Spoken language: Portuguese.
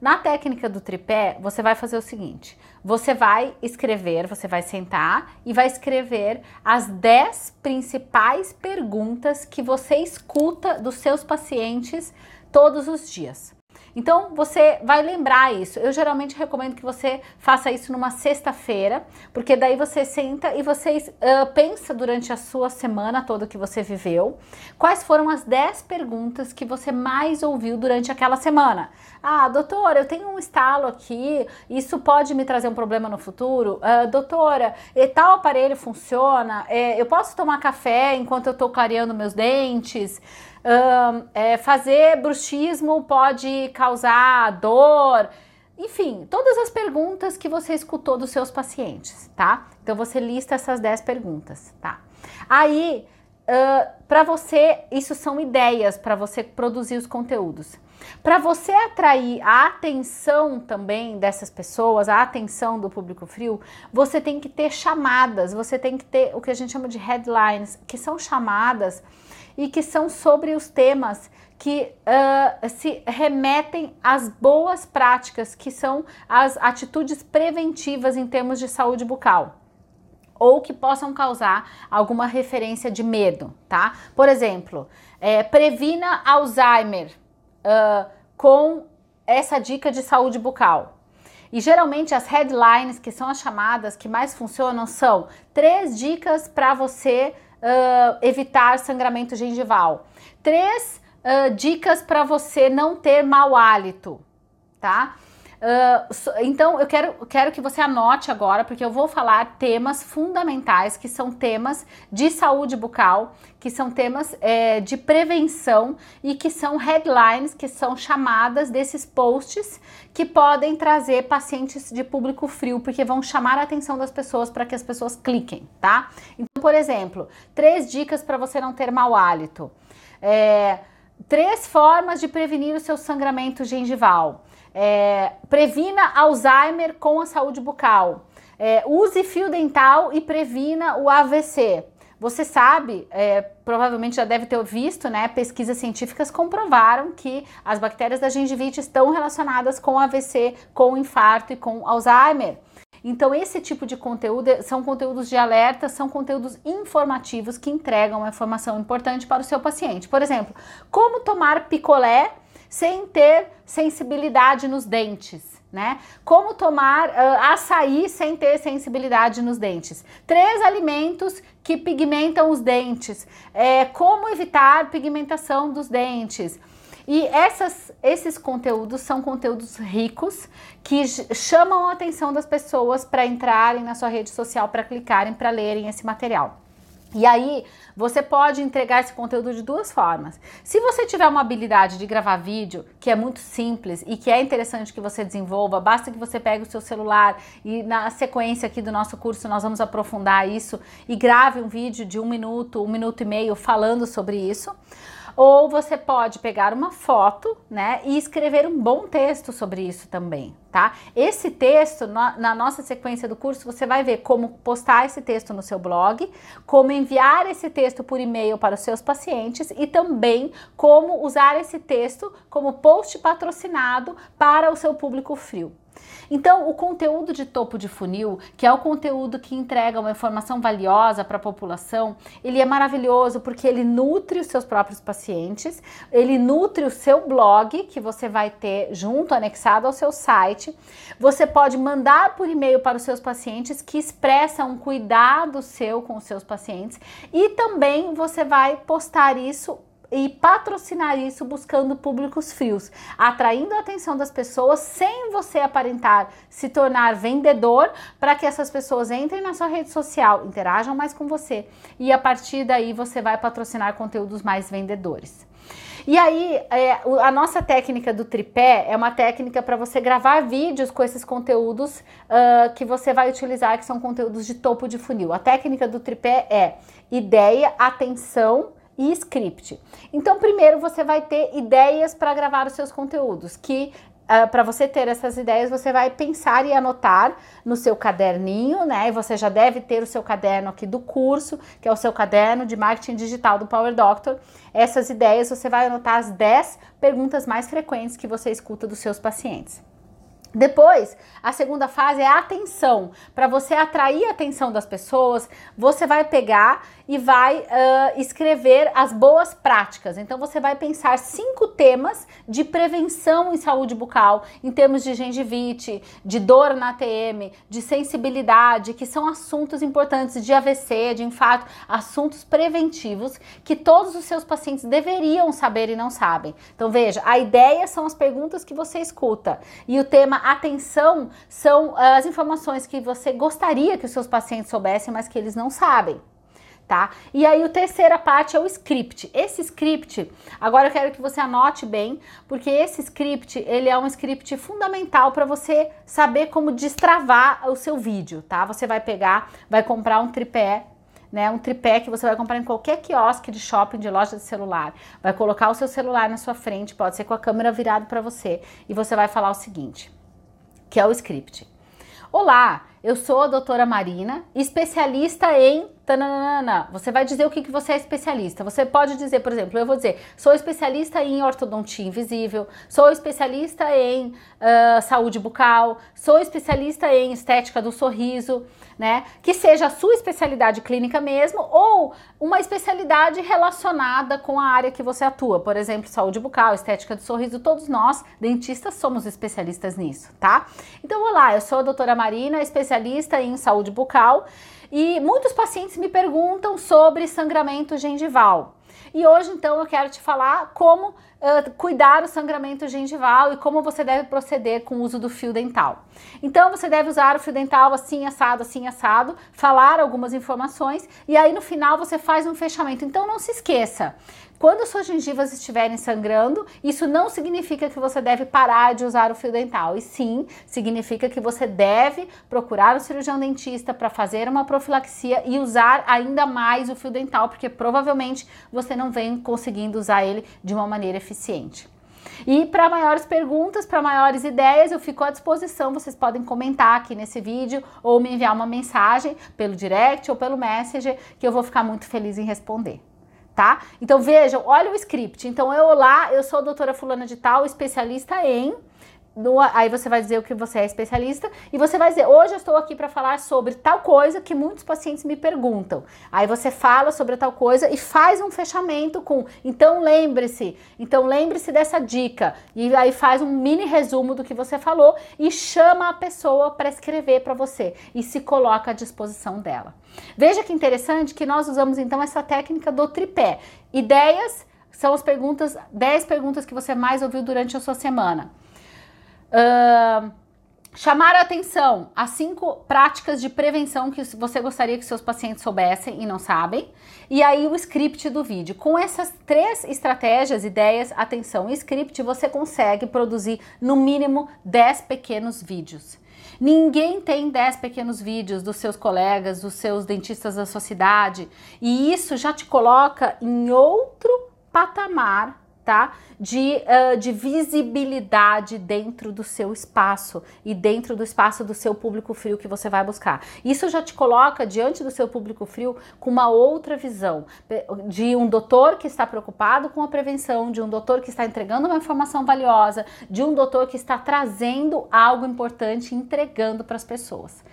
Na técnica do tripé, você vai fazer o seguinte: você vai escrever, você vai sentar e vai escrever as 10 principais perguntas que você escuta dos seus pacientes todos os dias. Então você vai lembrar isso. Eu geralmente recomendo que você faça isso numa sexta-feira, porque daí você senta e você uh, pensa durante a sua semana toda que você viveu, quais foram as 10 perguntas que você mais ouviu durante aquela semana. Ah, doutora, eu tenho um estalo aqui, isso pode me trazer um problema no futuro? Uh, doutora, tal aparelho funciona? É, eu posso tomar café enquanto eu estou clareando meus dentes? É, fazer bruxismo pode causar dor? Enfim, todas as perguntas que você escutou dos seus pacientes, tá? Então você lista essas 10 perguntas, tá? Aí, uh, para você, isso são ideias para você produzir os conteúdos. Para você atrair a atenção também dessas pessoas, a atenção do público frio, você tem que ter chamadas, você tem que ter o que a gente chama de headlines, que são chamadas e que são sobre os temas que uh, se remetem às boas práticas, que são as atitudes preventivas em termos de saúde bucal ou que possam causar alguma referência de medo, tá? Por exemplo, é, previna Alzheimer uh, com essa dica de saúde bucal. E geralmente as headlines, que são as chamadas que mais funcionam, são três dicas para você uh, evitar sangramento gengival. Três uh, dicas para você não ter mau hálito, tá? Uh, então eu quero, quero que você anote agora, porque eu vou falar temas fundamentais que são temas de saúde bucal, que são temas é, de prevenção e que são headlines, que são chamadas desses posts que podem trazer pacientes de público frio, porque vão chamar a atenção das pessoas para que as pessoas cliquem, tá? Então, por exemplo, três dicas para você não ter mau hálito. É, três formas de prevenir o seu sangramento gengival. É, previna Alzheimer com a saúde bucal. É, use fio dental e previna o AVC. Você sabe, é, provavelmente já deve ter visto, né? Pesquisas científicas comprovaram que as bactérias da gengivite estão relacionadas com AVC, com infarto e com Alzheimer. Então, esse tipo de conteúdo são conteúdos de alerta, são conteúdos informativos que entregam uma informação importante para o seu paciente. Por exemplo, como tomar picolé sem ter sensibilidade nos dentes. Né? Como tomar uh, açaí sem ter sensibilidade nos dentes? Três alimentos que pigmentam os dentes. É, como evitar pigmentação dos dentes? E essas, esses conteúdos são conteúdos ricos que chamam a atenção das pessoas para entrarem na sua rede social, para clicarem, para lerem esse material. E aí, você pode entregar esse conteúdo de duas formas. Se você tiver uma habilidade de gravar vídeo, que é muito simples e que é interessante que você desenvolva, basta que você pegue o seu celular e na sequência aqui do nosso curso nós vamos aprofundar isso e grave um vídeo de um minuto, um minuto e meio falando sobre isso. Ou você pode pegar uma foto, né, e escrever um bom texto sobre isso também, tá? Esse texto, na nossa sequência do curso, você vai ver como postar esse texto no seu blog, como enviar esse texto por e-mail para os seus pacientes e também como usar esse texto como post patrocinado para o seu público frio. Então, o conteúdo de topo de funil, que é o conteúdo que entrega uma informação valiosa para a população, ele é maravilhoso porque ele nutre os seus próprios pacientes, ele nutre o seu blog, que você vai ter junto, anexado ao seu site. Você pode mandar por e-mail para os seus pacientes que expressa um cuidado seu com os seus pacientes e também você vai postar isso e patrocinar isso buscando públicos frios, atraindo a atenção das pessoas sem você aparentar se tornar vendedor para que essas pessoas entrem na sua rede social, interajam mais com você e a partir daí você vai patrocinar conteúdos mais vendedores. E aí, é, a nossa técnica do tripé é uma técnica para você gravar vídeos com esses conteúdos uh, que você vai utilizar, que são conteúdos de topo de funil. A técnica do tripé é ideia, atenção e script. Então, primeiro você vai ter ideias para gravar os seus conteúdos, que uh, para você ter essas ideias, você vai pensar e anotar no seu caderninho, né? E você já deve ter o seu caderno aqui do curso, que é o seu caderno de marketing digital do Power Doctor. Essas ideias você vai anotar as 10 perguntas mais frequentes que você escuta dos seus pacientes. Depois, a segunda fase é a atenção. Para você atrair a atenção das pessoas, você vai pegar e vai uh, escrever as boas práticas. Então, você vai pensar cinco temas de prevenção em saúde bucal, em termos de gengivite, de dor na ATM, de sensibilidade, que são assuntos importantes de AVC, de infarto, assuntos preventivos que todos os seus pacientes deveriam saber e não sabem. Então, veja, a ideia são as perguntas que você escuta e o tema atenção são as informações que você gostaria que os seus pacientes soubessem, mas que eles não sabem tá? E aí a terceira parte é o script. Esse script, agora eu quero que você anote bem, porque esse script, ele é um script fundamental para você saber como destravar o seu vídeo, tá? Você vai pegar, vai comprar um tripé né, um tripé que você vai comprar em qualquer quiosque de shopping, de loja de celular. Vai colocar o seu celular na sua frente, pode ser com a câmera virada para você, e você vai falar o seguinte, que é o script. Olá, eu sou a doutora Marina, especialista em tananana. Você vai dizer o que, que você é especialista. Você pode dizer, por exemplo, eu vou dizer, sou especialista em ortodontia invisível, sou especialista em uh, saúde bucal, sou especialista em estética do sorriso, né? Que seja a sua especialidade clínica mesmo ou uma especialidade relacionada com a área que você atua. Por exemplo, saúde bucal, estética do sorriso, todos nós, dentistas, somos especialistas nisso, tá? Então, olá, eu sou a doutora Marina, especialista em saúde bucal. E muitos pacientes me perguntam sobre sangramento gengival. E hoje, então, eu quero te falar como uh, cuidar do sangramento gengival e como você deve proceder com o uso do fio dental. Então, você deve usar o fio dental assim, assado, assim, assado, falar algumas informações e aí no final você faz um fechamento. Então, não se esqueça, quando suas gengivas estiverem sangrando, isso não significa que você deve parar de usar o fio dental, e sim significa que você deve procurar o cirurgião dentista para fazer uma profilaxia e usar ainda mais o fio dental, porque provavelmente você não vem conseguindo usar ele de uma maneira eficiente. E para maiores perguntas, para maiores ideias, eu fico à disposição. Vocês podem comentar aqui nesse vídeo ou me enviar uma mensagem pelo direct ou pelo Messenger, que eu vou ficar muito feliz em responder tá? Então vejam, olha o script. Então eu lá, eu sou a doutora fulana de tal, especialista em no, aí você vai dizer o que você é especialista e você vai dizer, hoje eu estou aqui para falar sobre tal coisa que muitos pacientes me perguntam. Aí você fala sobre tal coisa e faz um fechamento com, então lembre-se, então lembre-se dessa dica. E aí faz um mini resumo do que você falou e chama a pessoa para escrever para você e se coloca à disposição dela. Veja que interessante que nós usamos então essa técnica do tripé. Ideias são as perguntas, 10 perguntas que você mais ouviu durante a sua semana. Uh, chamar a atenção a cinco práticas de prevenção que você gostaria que seus pacientes soubessem e não sabem. E aí o script do vídeo. Com essas três estratégias, ideias, atenção e script, você consegue produzir no mínimo 10 pequenos vídeos. Ninguém tem 10 pequenos vídeos dos seus colegas, dos seus dentistas da sua cidade, e isso já te coloca em outro patamar tá? De, uh, de visibilidade dentro do seu espaço e dentro do espaço do seu público frio que você vai buscar. Isso já te coloca diante do seu público frio com uma outra visão de um doutor que está preocupado com a prevenção, de um doutor que está entregando uma informação valiosa, de um doutor que está trazendo algo importante, entregando para as pessoas.